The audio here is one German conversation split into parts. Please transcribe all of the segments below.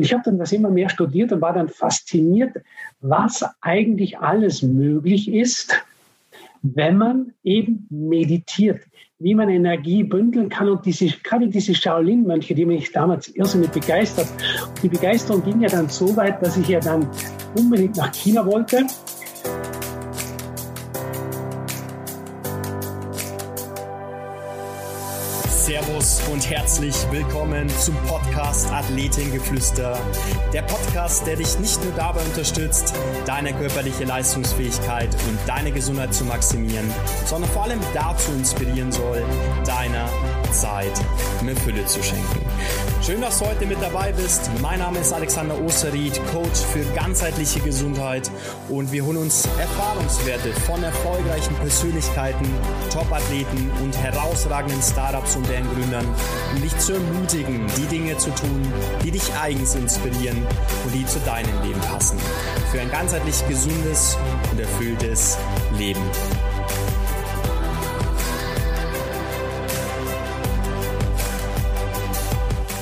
Und ich habe dann das immer mehr studiert und war dann fasziniert, was eigentlich alles möglich ist, wenn man eben meditiert, wie man Energie bündeln kann. Und diese, gerade diese Shaolin-Mönche, die mich damals irrsinnig begeistert. Die Begeisterung ging ja dann so weit, dass ich ja dann unbedingt nach China wollte Servus und herzlich willkommen zum Podcast Athletengeflüster. Der Podcast, der dich nicht nur dabei unterstützt, deine körperliche Leistungsfähigkeit und deine Gesundheit zu maximieren, sondern vor allem dazu inspirieren soll, deiner Zeit mehr Fülle zu schenken. Schön, dass du heute mit dabei bist. Mein Name ist Alexander Osterried, Coach für ganzheitliche Gesundheit und wir holen uns Erfahrungswerte von erfolgreichen Persönlichkeiten, Topathleten und herausragenden Startups und deren Gründern, um dich zu ermutigen, die Dinge zu tun, die dich eigens inspirieren und die zu deinem Leben passen. Für ein ganzheitlich gesundes und erfülltes Leben.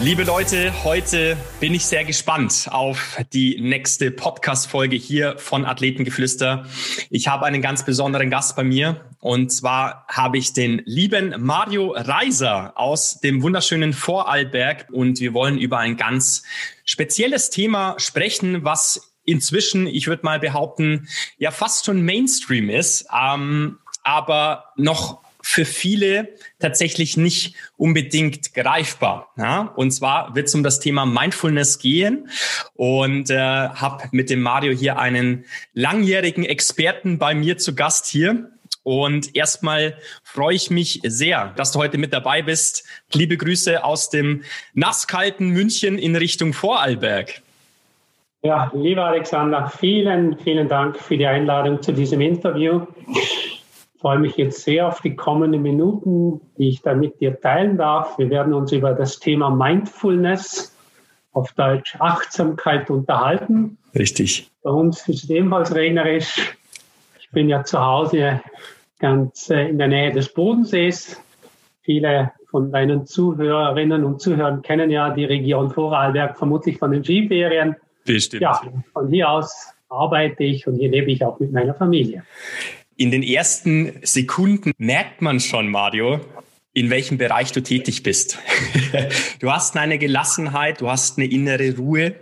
Liebe Leute, heute bin ich sehr gespannt auf die nächste Podcast-Folge hier von Athletengeflüster. Ich habe einen ganz besonderen Gast bei mir und zwar habe ich den lieben Mario Reiser aus dem wunderschönen Vorarlberg und wir wollen über ein ganz spezielles Thema sprechen, was inzwischen, ich würde mal behaupten, ja fast schon Mainstream ist, ähm, aber noch für viele tatsächlich nicht unbedingt greifbar. Ja? Und zwar wird es um das Thema Mindfulness gehen und äh, habe mit dem Mario hier einen langjährigen Experten bei mir zu Gast hier. Und erstmal freue ich mich sehr, dass du heute mit dabei bist. Liebe Grüße aus dem nasskalten München in Richtung Vorarlberg. Ja, lieber Alexander, vielen, vielen Dank für die Einladung zu diesem Interview freue mich jetzt sehr auf die kommenden Minuten, die ich da mit dir teilen darf. Wir werden uns über das Thema Mindfulness, auf Deutsch Achtsamkeit, unterhalten. Richtig. Bei uns ist es ebenfalls regnerisch. Ich bin ja zu Hause ganz äh, in der Nähe des Bodensees. Viele von deinen Zuhörerinnen und Zuhörern kennen ja die Region Vorarlberg vermutlich von den Skiferien. Bestimmt. Ja, von hier aus arbeite ich und hier lebe ich auch mit meiner Familie in den ersten Sekunden merkt man schon, Mario, in welchem Bereich du tätig bist. du hast eine Gelassenheit, du hast eine innere Ruhe,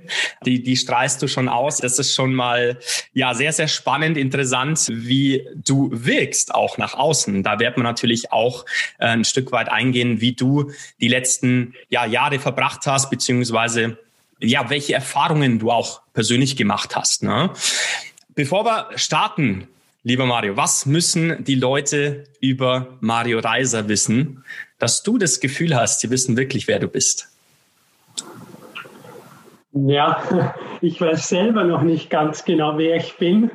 die, die strahlst du schon aus. Das ist schon mal, ja, sehr, sehr spannend, interessant, wie du wirkst, auch nach außen. Da wird man natürlich auch äh, ein Stück weit eingehen, wie du die letzten ja, Jahre verbracht hast, beziehungsweise ja, welche Erfahrungen du auch persönlich gemacht hast. Ne? Bevor wir starten, Lieber Mario, was müssen die Leute über Mario Reiser wissen, dass du das Gefühl hast, sie wissen wirklich, wer du bist? Ja, ich weiß selber noch nicht ganz genau, wer ich bin.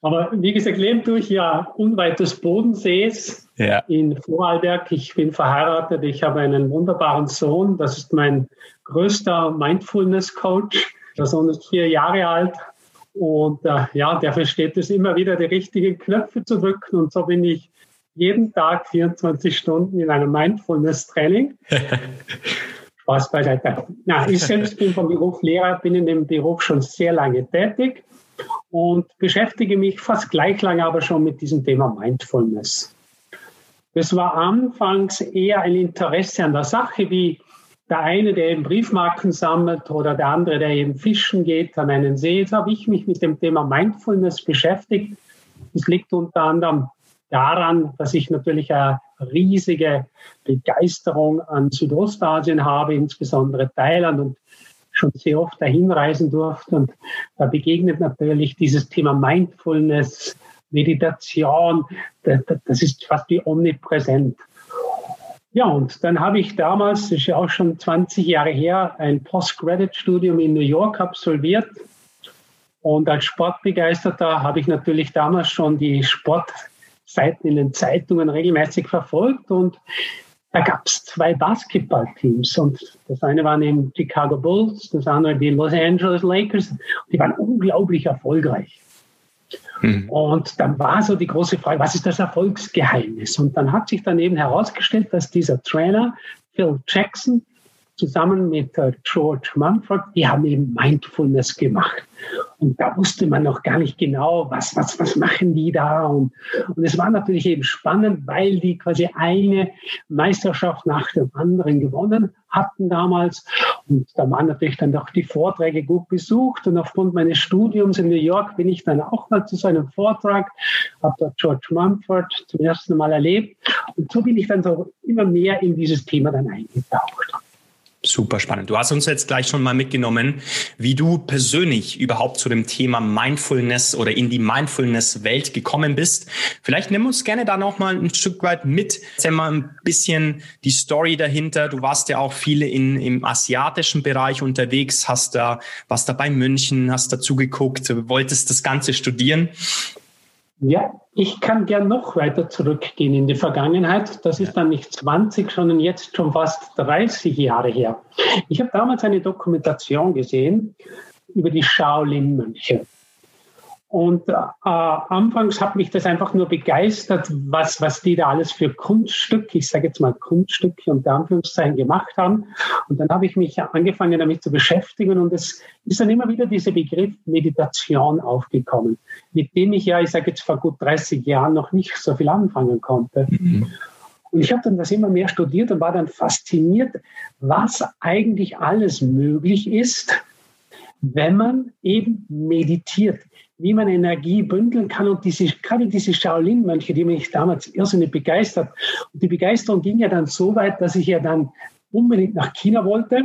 Aber wie gesagt, lebe durch ja unweit des Bodensees ja. in Vorarlberg. Ich bin verheiratet, ich habe einen wunderbaren Sohn. Das ist mein größter Mindfulness-Coach. Der Sohn ist vier Jahre alt, und äh, ja, der versteht es immer wieder, die richtigen Knöpfe zu drücken. Und so bin ich jeden Tag 24 Stunden in einem Mindfulness-Training. Spaß beiseite. Na, ich selbst bin vom Beruf Lehrer, bin in dem Beruf schon sehr lange tätig und beschäftige mich fast gleich lange aber schon mit diesem Thema Mindfulness. Das war anfangs eher ein Interesse an der Sache, wie der eine, der eben Briefmarken sammelt oder der andere, der eben fischen geht an einen See. Jetzt habe ich mich mit dem Thema Mindfulness beschäftigt. Es liegt unter anderem daran, dass ich natürlich eine riesige Begeisterung an Südostasien habe, insbesondere Thailand und schon sehr oft dahin reisen durfte. Und da begegnet natürlich dieses Thema Mindfulness, Meditation, das ist fast wie omnipräsent. Ja, und dann habe ich damals, das ist ja auch schon 20 Jahre her, ein Postgraduate-Studium in New York absolviert. Und als Sportbegeisterter habe ich natürlich damals schon die Sportseiten in den Zeitungen regelmäßig verfolgt. Und da gab es zwei Basketballteams. Und das eine waren die Chicago Bulls, das andere die Los Angeles Lakers. Die waren unglaublich erfolgreich. Mhm. Und dann war so die große Frage, was ist das Erfolgsgeheimnis? Und dann hat sich dann eben herausgestellt, dass dieser Trainer, Phil Jackson, zusammen mit George Mumford, die haben eben Mindfulness gemacht. Und da wusste man noch gar nicht genau, was, was, was machen die da. Und, und es war natürlich eben spannend, weil die quasi eine Meisterschaft nach dem anderen gewonnen hatten damals. Und da waren natürlich dann doch die Vorträge gut besucht. Und aufgrund meines Studiums in New York bin ich dann auch mal zu so einem Vortrag, habe dort George Mumford zum ersten Mal erlebt. Und so bin ich dann so immer mehr in dieses Thema dann eingetaucht. Super spannend. Du hast uns jetzt gleich schon mal mitgenommen, wie du persönlich überhaupt zu dem Thema Mindfulness oder in die Mindfulness-Welt gekommen bist. Vielleicht nimm uns gerne da noch mal ein Stück weit mit. Erzähl mal ein bisschen die Story dahinter. Du warst ja auch viele in, im asiatischen Bereich unterwegs, hast da, was da bei München, hast dazu geguckt, wolltest das Ganze studieren. Ja, ich kann gern noch weiter zurückgehen in die Vergangenheit. Das ist dann nicht 20, sondern jetzt schon fast 30 Jahre her. Ich habe damals eine Dokumentation gesehen über die Shaolin-Mönche. Und äh, anfangs hat mich das einfach nur begeistert, was, was die da alles für Kunststücke, ich sage jetzt mal Kunststücke unter Anführungszeichen gemacht haben. Und dann habe ich mich angefangen damit zu beschäftigen und es ist dann immer wieder dieser Begriff Meditation aufgekommen, mit dem ich ja, ich sage jetzt vor gut 30 Jahren noch nicht so viel anfangen konnte. Mhm. Und ich habe dann das immer mehr studiert und war dann fasziniert, was eigentlich alles möglich ist, wenn man eben meditiert wie man Energie bündeln kann. Und diese, gerade diese Shaolin-Mönche, die mich damals irrsinnig begeistert. Und die Begeisterung ging ja dann so weit, dass ich ja dann unbedingt nach China wollte.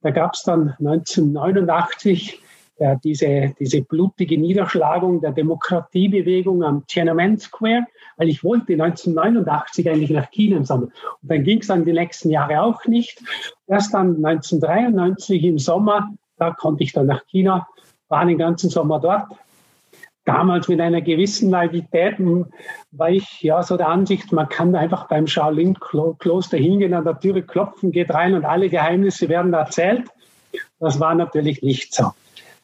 Da gab es dann 1989 ja, diese, diese blutige Niederschlagung der Demokratiebewegung am Tiananmen Square, weil ich wollte 1989 eigentlich nach China Sommer. Und dann ging es dann die nächsten Jahre auch nicht. Erst dann 1993 im Sommer, da konnte ich dann nach China war den ganzen Sommer dort. Damals mit einer gewissen Naivität war ich ja so der Ansicht, man kann einfach beim Shaolin-Kloster hingehen, an der Türe klopfen, geht rein und alle Geheimnisse werden erzählt. Das war natürlich nicht so.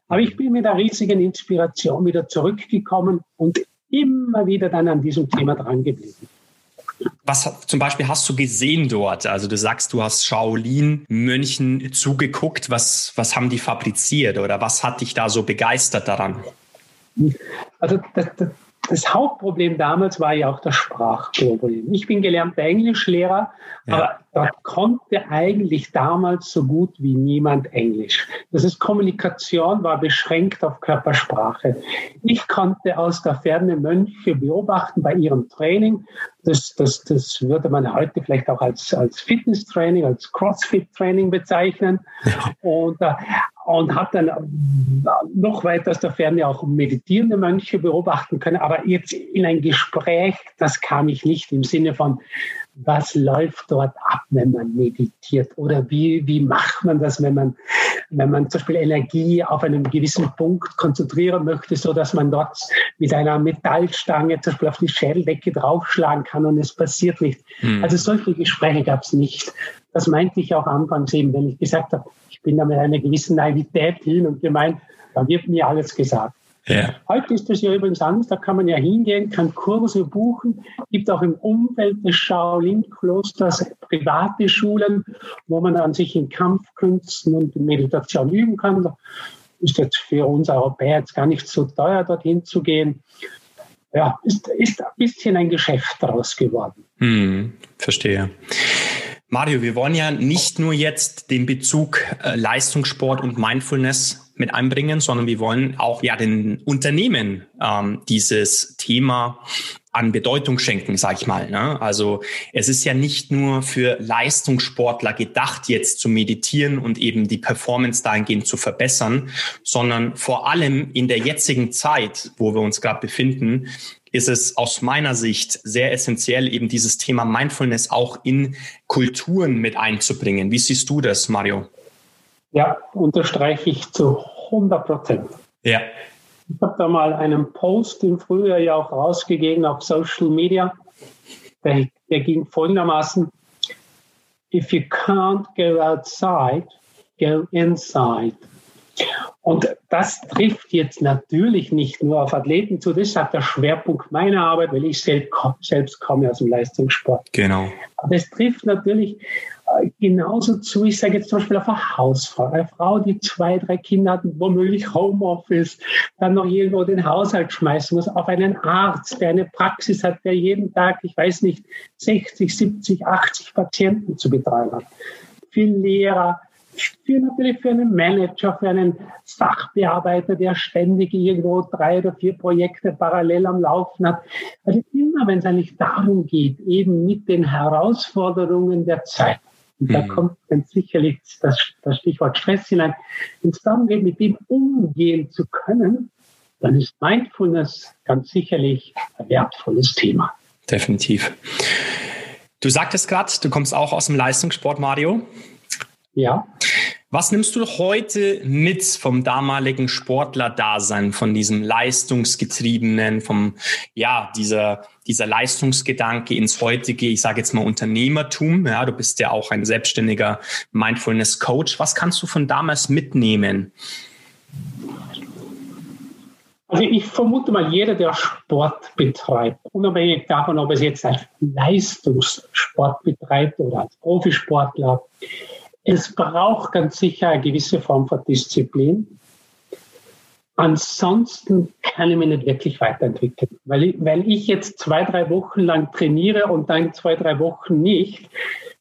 Aber ich bin mit einer riesigen Inspiration wieder zurückgekommen und immer wieder dann an diesem Thema dran geblieben. Was zum Beispiel hast du gesehen dort? Also du sagst, du hast Shaolin-Mönchen zugeguckt. Was, was haben die fabriziert oder was hat dich da so begeistert daran? Also das, das, das Hauptproblem damals war ja auch das Sprachproblem. Ich bin gelernter Englischlehrer, ja. aber dort konnte eigentlich damals so gut wie niemand Englisch. Das ist Kommunikation war beschränkt auf Körpersprache. Ich konnte aus der Ferne Mönche beobachten bei ihrem Training. Das, das, das würde man heute vielleicht auch als, als Fitness-Training, als Crossfit-Training bezeichnen. Ja. Und, äh, und habe dann noch weiter aus der Ferne auch meditierende Mönche beobachten können. Aber jetzt in ein Gespräch, das kam ich nicht im Sinne von, was läuft dort ab, wenn man meditiert? Oder wie, wie macht man das, wenn man, wenn man zum Beispiel Energie auf einen gewissen Punkt konzentrieren möchte, so dass man dort mit einer Metallstange zum Beispiel auf die Schädeldecke draufschlagen kann und es passiert nicht. Mhm. Also solche Gespräche gab es nicht. Das meinte ich auch anfangs eben, wenn ich gesagt habe, ich bin da mit einer gewissen Naivität hin und gemeint, da wird mir alles gesagt. Ja. Heute ist das ja übrigens anders, da kann man ja hingehen, kann Kurse buchen, gibt auch im Umfeld des Shaolin-Klosters private Schulen, wo man dann sich in Kampfkünsten und in Meditation üben kann. Das ist jetzt für uns Europäer jetzt gar nicht so teuer, dorthin zu gehen. Ja, ist, ist ein bisschen ein Geschäft daraus geworden. Hm, verstehe. Mario, wir wollen ja nicht nur jetzt den Bezug äh, Leistungssport und Mindfulness mit einbringen, sondern wir wollen auch ja den Unternehmen ähm, dieses Thema an Bedeutung schenken, sag ich mal. Ne? Also es ist ja nicht nur für Leistungssportler gedacht, jetzt zu meditieren und eben die Performance dahingehend zu verbessern, sondern vor allem in der jetzigen Zeit, wo wir uns gerade befinden, ist es aus meiner Sicht sehr essentiell, eben dieses Thema Mindfulness auch in Kulturen mit einzubringen. Wie siehst du das, Mario? Ja, unterstreiche ich zu 100 Prozent. Ja. Ich habe da mal einen Post im Frühjahr ja auch rausgegeben auf Social Media. Der, der ging folgendermaßen: If you can't go outside, go inside. Und das trifft jetzt natürlich nicht nur auf Athleten zu, das ist auch der Schwerpunkt meiner Arbeit, weil ich selbst, selbst komme aus dem Leistungssport. Genau. Aber es trifft natürlich genauso zu, ich sage jetzt zum Beispiel auf eine Hausfrau, eine Frau, die zwei, drei Kinder hat, womöglich Homeoffice, dann noch irgendwo den Haushalt schmeißen muss, auf einen Arzt, der eine Praxis hat, der jeden Tag, ich weiß nicht, 60, 70, 80 Patienten zu betreuen hat. Für Lehrer, für natürlich für einen Manager, für einen Sachbearbeiter, der ständig irgendwo drei oder vier Projekte parallel am Laufen hat. Also immer, wenn es eigentlich darum geht, eben mit den Herausforderungen der Zeit, und da mhm. kommt dann sicherlich das, das Stichwort Stress hinein. Wenn es darum geht, mit dem umgehen zu können, dann ist Mindfulness ganz sicherlich ein wertvolles Thema. Definitiv. Du sagtest gerade, du kommst auch aus dem Leistungssport, Mario. Ja. Was nimmst du heute mit vom damaligen Sportler-Dasein, von diesem leistungsgetriebenen, vom, ja, dieser, dieser Leistungsgedanke ins heutige, ich sage jetzt mal Unternehmertum? Ja, du bist ja auch ein selbstständiger Mindfulness-Coach. Was kannst du von damals mitnehmen? Also ich vermute mal, jeder, der Sport betreibt, unabhängig davon, ob es jetzt als Leistungssport betreibt oder als Profisportler, es braucht ganz sicher eine gewisse Form von Disziplin. Ansonsten kann ich mich nicht wirklich weiterentwickeln. Weil ich, weil ich jetzt zwei, drei Wochen lang trainiere und dann zwei, drei Wochen nicht,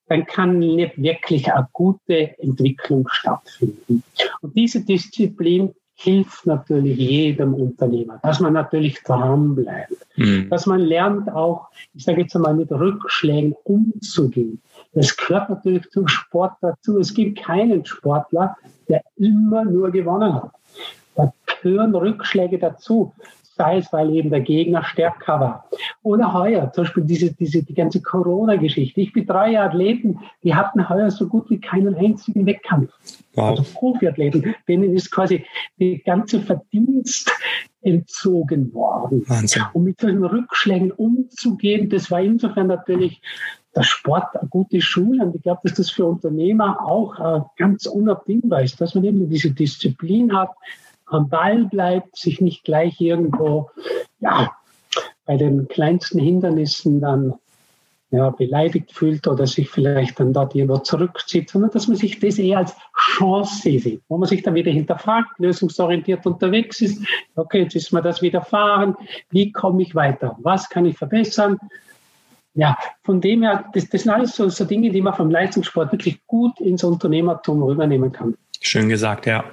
dann kann nicht wirklich eine gute Entwicklung stattfinden. Und diese Disziplin hilft natürlich jedem Unternehmer, dass man natürlich dranbleibt, mhm. dass man lernt auch, ich sage jetzt einmal, mit Rückschlägen umzugehen. Das gehört natürlich zum Sport dazu. Es gibt keinen Sportler, der immer nur gewonnen hat. Da gehören Rückschläge dazu sei es, weil eben der Gegner stärker war. Oder heuer, zum Beispiel diese, diese, die ganze Corona-Geschichte. Ich betreue Athleten, die hatten heuer so gut wie keinen einzigen Wettkampf. Wow. Also Profiathleten, denen ist quasi die ganze Verdienst entzogen worden. Wahnsinn. Und mit solchen Rückschlägen umzugehen, das war insofern natürlich der Sport eine gute Schule. Und ich glaube, dass das für Unternehmer auch äh, ganz unabdingbar ist, dass man eben diese Disziplin hat, am Ball bleibt, sich nicht gleich irgendwo, ja, bei den kleinsten Hindernissen dann ja, beleidigt fühlt oder sich vielleicht dann dort irgendwo zurückzieht, sondern dass man sich das eher als Chance sieht, wo man sich dann wieder hinterfragt, lösungsorientiert unterwegs ist. Okay, jetzt ist mir das widerfahren. Wie komme ich weiter? Was kann ich verbessern? Ja, von dem her, das, das sind alles so, so Dinge, die man vom Leistungssport wirklich gut ins Unternehmertum rübernehmen kann. Schön gesagt, ja.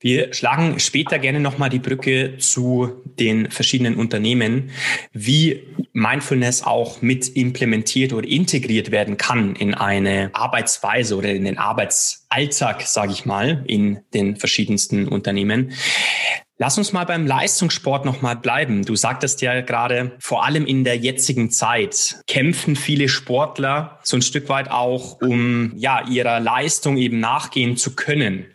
Wir schlagen später gerne nochmal die Brücke zu den verschiedenen Unternehmen, wie Mindfulness auch mit implementiert oder integriert werden kann in eine Arbeitsweise oder in den Arbeitsalltag, sage ich mal, in den verschiedensten Unternehmen. Lass uns mal beim Leistungssport nochmal bleiben. Du sagtest ja gerade, vor allem in der jetzigen Zeit kämpfen viele Sportler so ein Stück weit auch, um ja ihrer Leistung eben nachgehen zu können.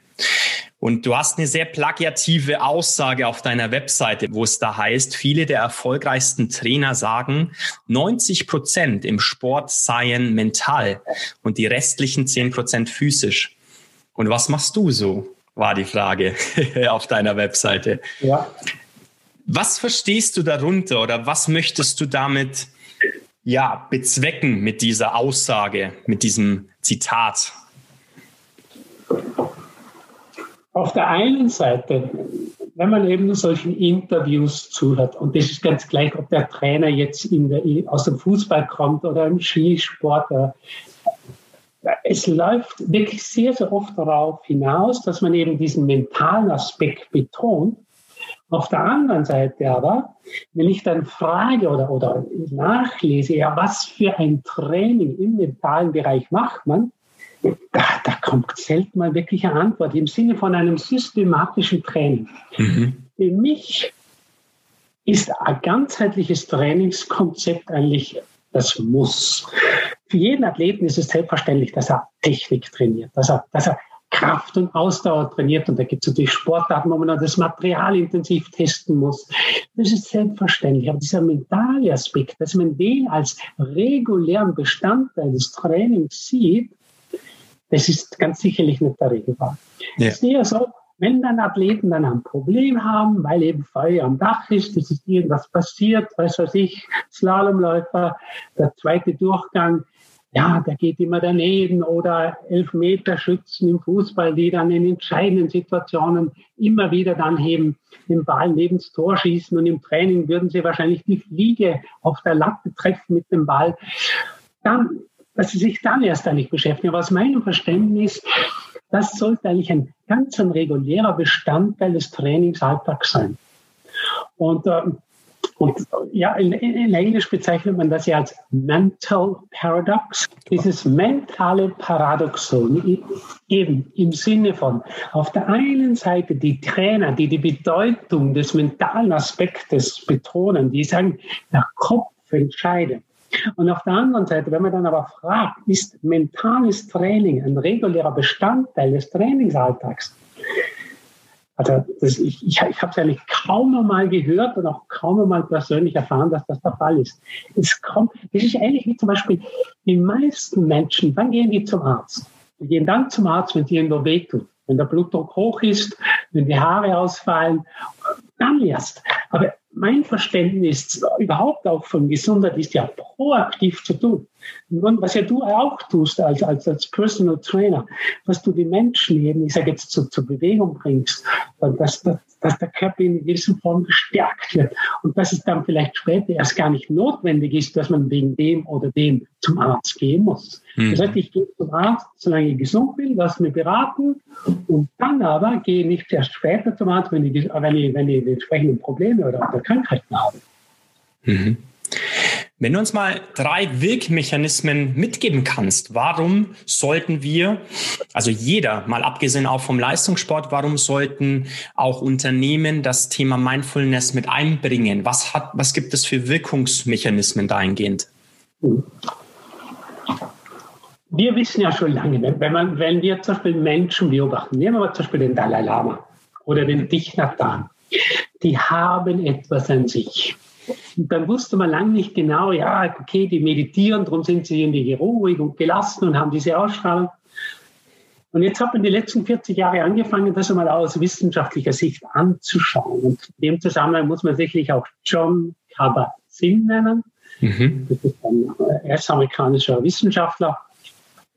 Und du hast eine sehr plagiative Aussage auf deiner Webseite, wo es da heißt, viele der erfolgreichsten Trainer sagen, 90 Prozent im Sport seien mental und die restlichen 10 Prozent physisch. Und was machst du so? War die Frage auf deiner Webseite. Ja. Was verstehst du darunter oder was möchtest du damit ja, bezwecken mit dieser Aussage, mit diesem Zitat? Auf der einen Seite, wenn man eben solchen Interviews zuhört, und das ist ganz gleich, ob der Trainer jetzt der, aus dem Fußball kommt oder im Skisport, es läuft wirklich sehr, sehr oft darauf hinaus, dass man eben diesen mentalen Aspekt betont. Auf der anderen Seite aber, wenn ich dann frage oder, oder nachlese, ja, was für ein Training im mentalen Bereich macht man, da, da kommt selten mal wirklich eine Antwort im Sinne von einem systematischen Training. Mhm. Für mich ist ein ganzheitliches Trainingskonzept eigentlich das Muss. Für jeden Athleten ist es selbstverständlich, dass er Technik trainiert, dass er, dass er Kraft und Ausdauer trainiert. Und da gibt es natürlich Sportarten, wo man das Material intensiv testen muss. Das ist selbstverständlich. Aber dieser mentale Aspekt, dass man den als regulären Bestandteil des Trainings sieht, das ist ganz sicherlich nicht der Regelfall. Ja. Es ist eher so, wenn dann Athleten dann ein Problem haben, weil eben Feuer am Dach ist, es ist irgendwas passiert, weiß was ich, Slalomläufer, der zweite Durchgang, ja, der geht immer daneben oder Elfmeterschützen im Fußball, die dann in entscheidenden Situationen immer wieder dann eben den Ball neben das Tor schießen und im Training würden sie wahrscheinlich die Fliege auf der Latte treffen mit dem Ball. Dann, dass sie sich dann erst eigentlich beschäftigen. Aber aus meinem Verständnis, das sollte eigentlich ein ganz ein regulärer Bestandteil des Trainingsalltags sein. Und ähm, und ja, in, in, Englisch bezeichnet man das ja als Mental Paradox. Dieses mentale Paradoxon, eben im Sinne von auf der einen Seite die Trainer, die die Bedeutung des mentalen Aspektes betonen, die sagen, der Kopf entscheidet. Und auf der anderen Seite, wenn man dann aber fragt, ist mentales Training ein regulärer Bestandteil des Trainingsalltags? Also das, ich, ich, ich habe es eigentlich kaum einmal gehört und auch kaum einmal persönlich erfahren, dass das der Fall ist. Es kommt, das ist ähnlich wie zum Beispiel die meisten Menschen, wann gehen die zum Arzt? Die gehen dann zum Arzt, wenn es irgendwo wehtut, wenn der Blutdruck hoch ist, wenn die Haare ausfallen, dann erst. Aber mein Verständnis überhaupt auch von Gesundheit ist ja proaktiv zu tun. Und was ja du auch tust als, als, als Personal Trainer, was du die Menschen eben, ich sage jetzt, zu, zur Bewegung bringst, dass, dass, dass der Körper in gewisser Form gestärkt wird und dass es dann vielleicht später erst gar nicht notwendig ist, dass man wegen dem oder dem zum Arzt gehen muss. Mhm. Das heißt, ich gehe zum Arzt, solange ich gesund bin, lass mich beraten und dann aber gehe ich nicht erst später zum Arzt, wenn ich, wenn ich, wenn ich die entsprechenden Probleme oder, oder Krankheiten habe. Mhm. Wenn du uns mal drei Wirkmechanismen mitgeben kannst, warum sollten wir, also jeder, mal abgesehen auch vom Leistungssport, warum sollten auch Unternehmen das Thema Mindfulness mit einbringen? Was hat, was gibt es für Wirkungsmechanismen dahingehend? Wir wissen ja schon lange, wenn, man, wenn wir zum Beispiel Menschen beobachten, nehmen wir zum Beispiel den Dalai Lama oder den Thich die haben etwas an sich. Und dann wusste man lange nicht genau, ja, okay, die meditieren, darum sind sie irgendwie ruhig und gelassen und haben diese Ausstrahlung. Und jetzt hat man die letzten 40 Jahre angefangen, das einmal aus wissenschaftlicher Sicht anzuschauen. Und in dem Zusammenhang muss man sicherlich auch John Kabat-Zinn nennen. Mhm. Das ist ein US-amerikanischer Wissenschaftler,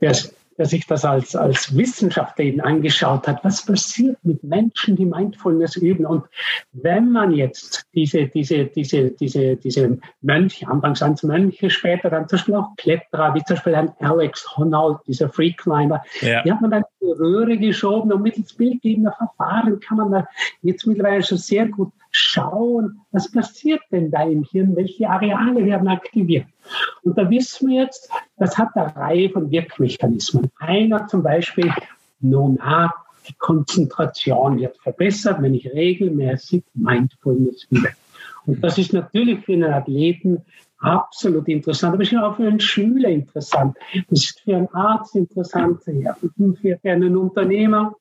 der der sich das als, als Wissenschaftler eben angeschaut hat, was passiert mit Menschen, die Mindfulness üben. Und wenn man jetzt diese, diese, diese, diese, diese Mönche, anfangs als Mönche, später dann zum Beispiel auch Kletterer, wie zum Beispiel ein Alex Honnold, dieser Free Climber, ja. die hat man dann in die Röhre geschoben und mittels bildgebender Verfahren kann man da jetzt mittlerweile schon sehr gut schauen, was passiert denn da im Hirn, welche Areale werden aktiviert. Und da wissen wir jetzt, das hat eine Reihe von Wirkmechanismen. Einer zum Beispiel, nun, ah, die Konzentration wird verbessert, wenn ich regelmäßig Mindfulness übe. Und das ist natürlich für einen Athleten absolut interessant, aber es ist auch für einen Schüler interessant. Das ist für einen Arzt interessant, für einen Unternehmer.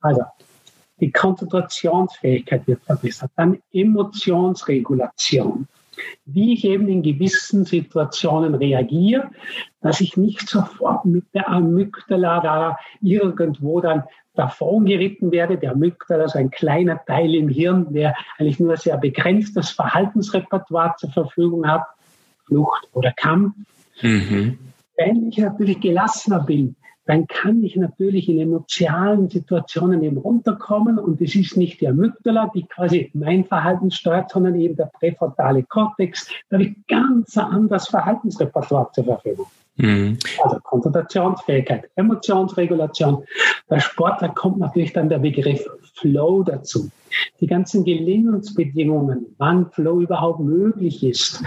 Also, die Konzentrationsfähigkeit wird verbessert. Dann Emotionsregulation. Wie ich eben in gewissen Situationen reagiere, dass ich nicht sofort mit der Amygdala da irgendwo dann davon geritten werde. Der Amygdala ist ein kleiner Teil im Hirn, der eigentlich nur ein sehr begrenztes Verhaltensrepertoire zur Verfügung hat. Flucht oder Kampf. Mhm. Wenn ich natürlich gelassener bin, dann kann ich natürlich in emotionalen Situationen eben runterkommen und es ist nicht die Amygdala, die quasi mein Verhalten steuert, sondern eben der präfrontale Kortex. Da habe ich ganz ein anderes Verhaltensrepertoire zur Verfügung. Mhm. Also Konzentrationsfähigkeit, Emotionsregulation. Bei Sportler kommt natürlich dann der Begriff Flow dazu. Die ganzen Gelingensbedingungen, wann Flow überhaupt möglich ist,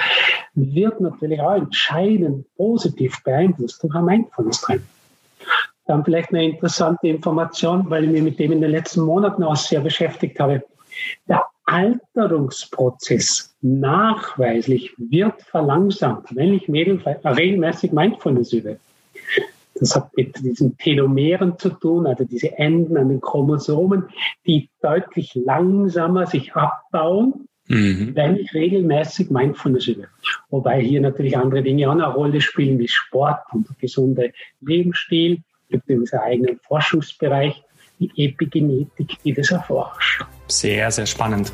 wird natürlich auch entscheidend positiv beeinflusst durch ein Mindfulness-Training. Dann vielleicht eine interessante Information, weil ich mich mit dem in den letzten Monaten auch sehr beschäftigt habe. Der Alterungsprozess nachweislich wird verlangsamt, wenn ich regelmäßig Mindfulness übe. Das hat mit diesen Telomeren zu tun, also diese Enden an den Chromosomen, die deutlich langsamer sich abbauen, mhm. wenn ich regelmäßig Mindfulness übe. Wobei hier natürlich andere Dinge auch eine Rolle spielen, wie Sport und gesunder Lebensstil gibt übrigens einen eigenen Forschungsbereich, die Epigenetik, die das erforscht. Sehr, sehr spannend.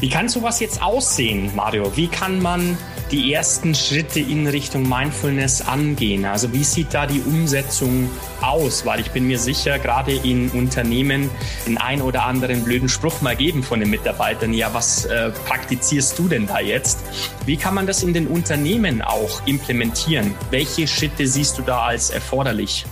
Wie kann sowas jetzt aussehen, Mario? Wie kann man die ersten Schritte in Richtung Mindfulness angehen? Also wie sieht da die Umsetzung aus? Weil ich bin mir sicher, gerade in Unternehmen den ein oder anderen blöden Spruch mal geben von den Mitarbeitern. Ja, was äh, praktizierst du denn da jetzt? Wie kann man das in den Unternehmen auch implementieren? Welche Schritte siehst du da als erforderlich?